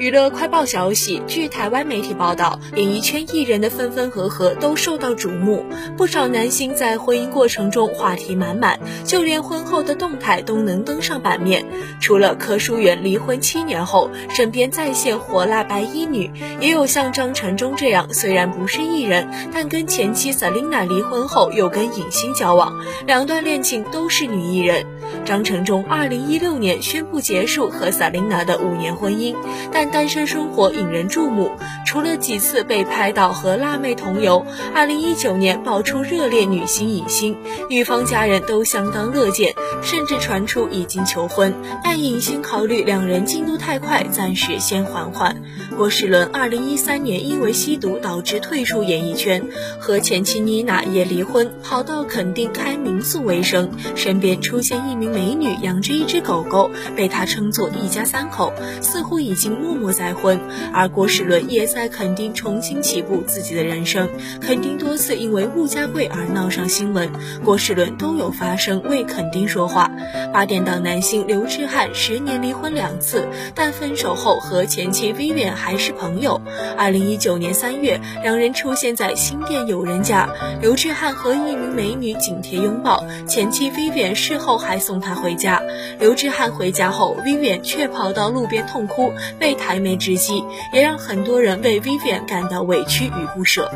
娱乐快报消息，据台湾媒体报道，演艺圈艺人的分分合合都受到瞩目，不少男星在婚姻过程中话题满满，就连婚后的动态都能登上版面。除了柯淑媛离婚七年后身边再现火辣白衣女，也有像张承忠这样，虽然不是艺人，但跟前妻 Selina 离婚后又跟影星交往，两段恋情都是女艺人。张承忠二零一六年宣布结束和 Selina 的五年婚姻，但单身生活引人注目，除了几次被拍到和辣妹同游，二零一九年爆出热恋女星影星，女方家人都相当乐见，甚至传出已经求婚，但影星考虑两人进度太快，暂时先缓缓。郭世伦二零一三年因为吸毒导致退出演艺圈，和前妻妮娜也离婚，跑到垦丁开民宿为生，身边出现一名美女养着一只狗狗，被他称作一家三口，似乎已经默默再婚。而郭世伦也在垦丁重新起步自己的人生，垦丁多次因为物价贵而闹上新闻，郭世伦都有发声为垦丁说话。八点档男星刘志汉十年离婚两次，但分手后和前妻 Vivian 还是朋友。二零一九年三月，两人出现在新店友人家，刘志汉和一名美女紧贴拥抱，前妻 Vivian 事后还送他回家。刘志汉回家后，Vivian 却跑到路边痛哭，被台媒直击，也让很多人为 Vivian 感到委屈与不舍。